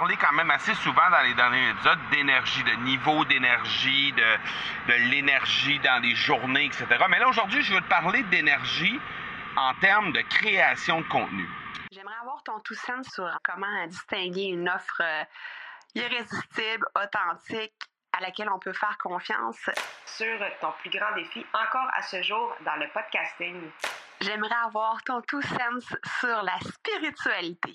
parlé quand même assez souvent dans les derniers épisodes d'énergie, de niveau d'énergie, de, l'énergie dans les journées, etc. Mais là, aujourd'hui, je veux te parler d'énergie en termes de création de contenu. J'aimerais avoir ton tout sens sur comment distinguer une offre euh, irrésistible, authentique, à laquelle on peut faire confiance. Sur ton plus grand défi encore à ce jour dans le podcasting. J'aimerais avoir ton tout sens sur la spiritualité.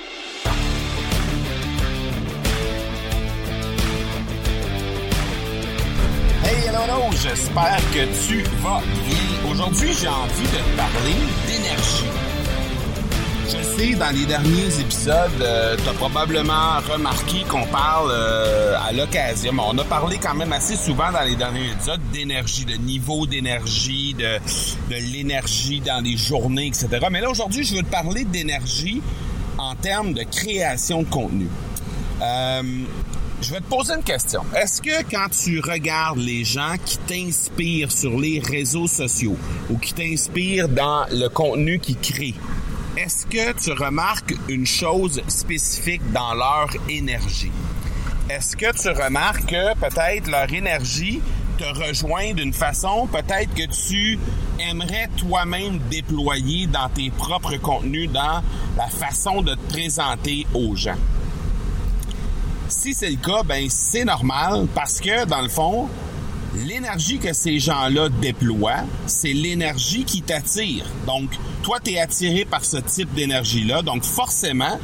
J'espère que tu vas bien. Aujourd'hui, j'ai envie de te parler d'énergie. Je sais, dans les derniers épisodes, euh, tu as probablement remarqué qu'on parle euh, à l'occasion, mais on a parlé quand même assez souvent dans les derniers épisodes d'énergie, de niveau d'énergie, de, de l'énergie dans les journées, etc. Mais là, aujourd'hui, je veux te parler d'énergie en termes de création de contenu. Euh, je vais te poser une question. Est-ce que quand tu regardes les gens qui t'inspirent sur les réseaux sociaux ou qui t'inspirent dans le contenu qu'ils créent, est-ce que tu remarques une chose spécifique dans leur énergie? Est-ce que tu remarques que peut-être leur énergie te rejoint d'une façon peut-être que tu aimerais toi-même déployer dans tes propres contenus, dans la façon de te présenter aux gens? Si c'est le cas, ben c'est normal parce que dans le fond, l'énergie que ces gens-là déploient, c'est l'énergie qui t'attire. Donc, toi, tu es attiré par ce type d'énergie-là. Donc, forcément,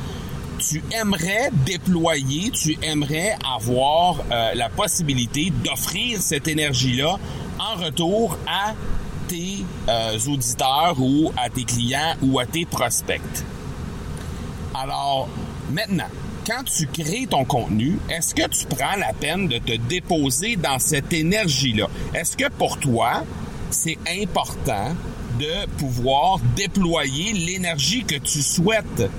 tu aimerais déployer, tu aimerais avoir euh, la possibilité d'offrir cette énergie-là en retour à tes euh, auditeurs ou à tes clients ou à tes prospects. Alors, maintenant, quand tu crées ton contenu, est-ce que tu prends la peine de te déposer dans cette énergie-là? Est-ce que pour toi, c'est important de pouvoir déployer l'énergie que tu souhaites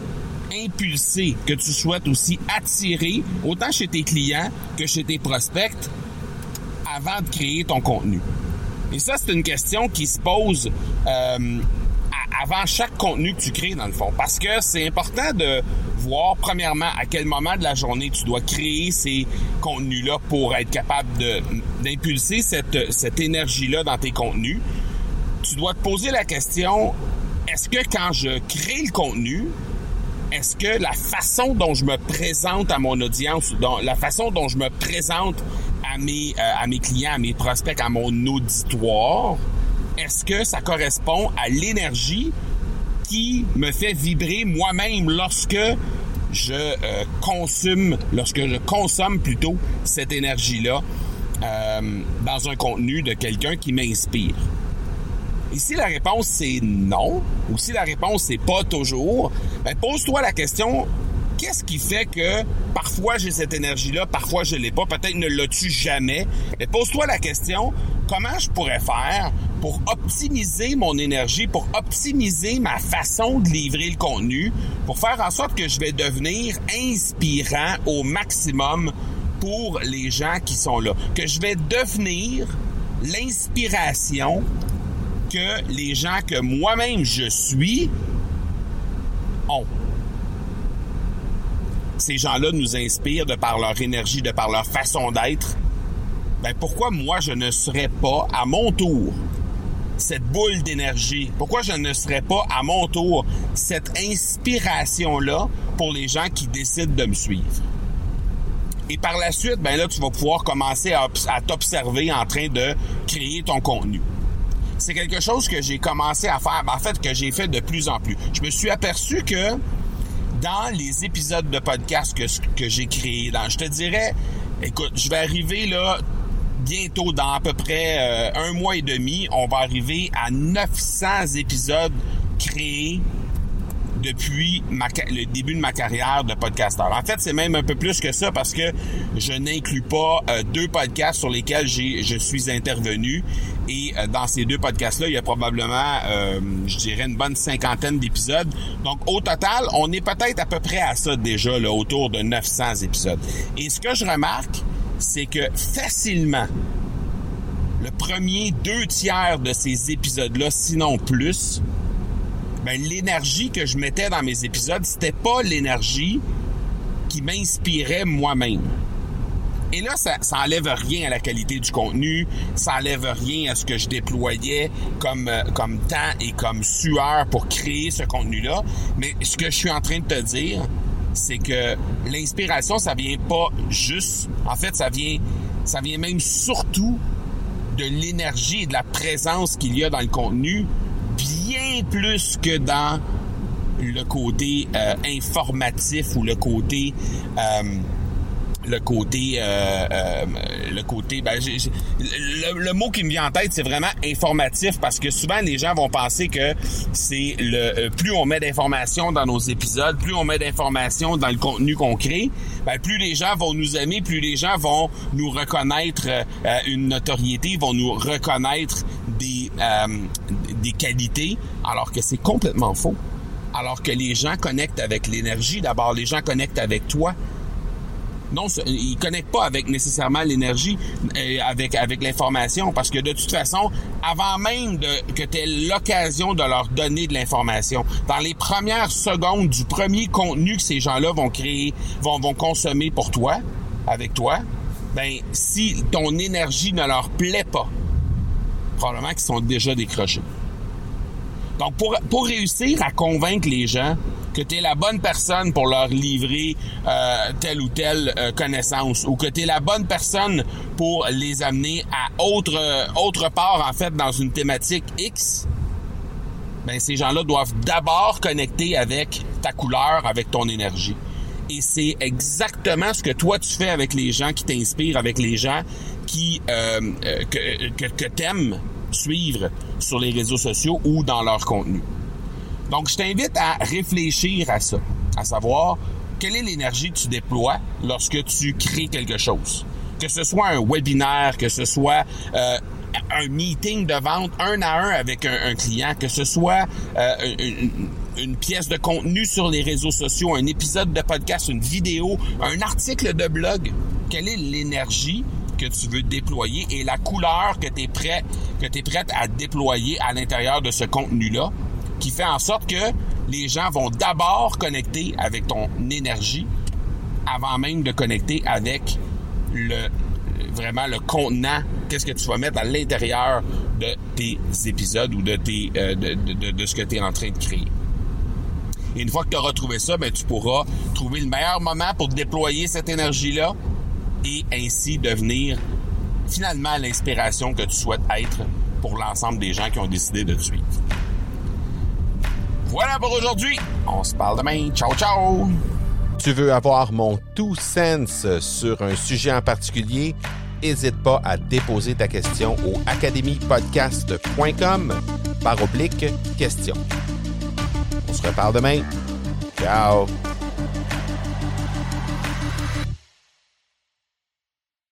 impulser, que tu souhaites aussi attirer, autant chez tes clients que chez tes prospects, avant de créer ton contenu? Et ça, c'est une question qui se pose euh, avant chaque contenu que tu crées, dans le fond. Parce que c'est important de voir, premièrement, à quel moment de la journée tu dois créer ces contenus-là pour être capable d'impulser cette, énergie-là dans tes contenus. Tu dois te poser la question, est-ce que quand je crée le contenu, est-ce que la façon dont je me présente à mon audience, la façon dont je me présente euh, à mes clients, à mes prospects, à mon auditoire, est-ce que ça correspond à l'énergie qui me fait vibrer moi-même lorsque je euh, consomme, lorsque je consomme plutôt cette énergie-là euh, dans un contenu de quelqu'un qui m'inspire? Et si la réponse c'est non, ou si la réponse c'est pas toujours, ben pose-toi la question qu'est-ce qui fait que parfois j'ai cette énergie-là, parfois je l'ai pas, peut-être ne l'as-tu jamais? Mais pose-toi la question, comment je pourrais faire pour optimiser mon énergie, pour optimiser ma façon de livrer le contenu, pour faire en sorte que je vais devenir inspirant au maximum pour les gens qui sont là, que je vais devenir l'inspiration que les gens que moi-même je suis ont. Ces gens-là nous inspirent de par leur énergie, de par leur façon d'être, ben pourquoi moi je ne serais pas à mon tour? Cette boule d'énergie? Pourquoi je ne serais pas à mon tour cette inspiration-là pour les gens qui décident de me suivre? Et par la suite, ben là, tu vas pouvoir commencer à, t'observer en train de créer ton contenu. C'est quelque chose que j'ai commencé à faire, ben, en fait, que j'ai fait de plus en plus. Je me suis aperçu que dans les épisodes de podcast que, j'ai créés, je te dirais, écoute, je vais arriver là bientôt, dans à peu près euh, un mois et demi, on va arriver à 900 épisodes créés depuis le début de ma carrière de podcasteur. En fait, c'est même un peu plus que ça parce que je n'inclus pas euh, deux podcasts sur lesquels je suis intervenu. Et euh, dans ces deux podcasts-là, il y a probablement, euh, je dirais, une bonne cinquantaine d'épisodes. Donc, au total, on est peut-être à peu près à ça déjà, là, autour de 900 épisodes. Et ce que je remarque, c'est que facilement, le premier deux tiers de ces épisodes-là, sinon plus, ben, l'énergie que je mettais dans mes épisodes, c'était pas l'énergie qui m'inspirait moi-même. Et là, ça, ça enlève rien à la qualité du contenu, ça enlève rien à ce que je déployais comme, euh, comme temps et comme sueur pour créer ce contenu-là. Mais ce que je suis en train de te dire, c'est que l'inspiration, ça vient pas juste. En fait, ça vient, ça vient même surtout de l'énergie et de la présence qu'il y a dans le contenu, bien plus que dans le côté euh, informatif ou le côté euh, le côté euh, euh, le côté ben, le, mot qui me vient en tête c'est vraiment informatif parce que souvent les gens vont penser que c'est le euh, plus on met d'informations dans nos épisodes plus on met d'informations dans le contenu qu'on crée ben, plus les gens vont nous aimer plus les gens vont nous reconnaître une notoriété vont nous reconnaître des des qualités alors que c'est complètement faux. Alors que les gens connectent avec l'énergie d'abord les gens connectent avec toi non, ils connectent pas avec nécessairement l'énergie, euh, avec avec l'information, parce que de toute façon, avant même que tu aies l'occasion de leur donner de l'information, dans les premières secondes du premier contenu que ces gens-là vont créer, vont vont consommer pour toi, avec toi, ben si ton énergie ne leur plaît pas, probablement qu'ils sont déjà décrochés. Donc, pour, pour réussir à convaincre les gens que tu es la bonne personne pour leur livrer euh, telle ou telle euh, connaissance ou que tu es la bonne personne pour les amener à autre, autre part, en fait, dans une thématique X, ben, ces gens-là doivent d'abord connecter avec ta couleur, avec ton énergie. Et c'est exactement ce que toi tu fais avec les gens qui t'inspirent, avec les gens qui euh, que, que, que t'aimes suivre sur les réseaux sociaux ou dans leur contenu. Donc, je t'invite à réfléchir à ça, à savoir quelle est l'énergie que tu déploies lorsque tu crées quelque chose. Que ce soit un webinaire, que ce soit euh, un meeting de vente un à un avec un, client, que ce soit euh, une, une, pièce de contenu sur les réseaux sociaux, un épisode de podcast, une vidéo, un article de blog. Quelle est l'énergie que tu veux déployer et la couleur que tu es prête à déployer à l'intérieur de ce contenu-là qui fait en sorte que les gens vont d'abord connecter avec ton énergie avant même de connecter avec le vraiment le contenant, qu'est-ce que tu vas mettre à l'intérieur de tes épisodes ou de tes euh, de, ce que tu es en train de créer. Et une fois que tu auras trouvé ça, ben, tu pourras trouver le meilleur moment pour déployer cette énergie-là et ainsi devenir finalement l'inspiration que tu souhaites être pour l'ensemble des gens qui ont décidé de te suivre. Voilà pour aujourd'hui. On se parle demain. Ciao, ciao. Tu veux avoir mon tout sens sur un sujet en particulier? N'hésite pas à déposer ta question au academypodcast.com par oblique question. On se reparle demain. Ciao.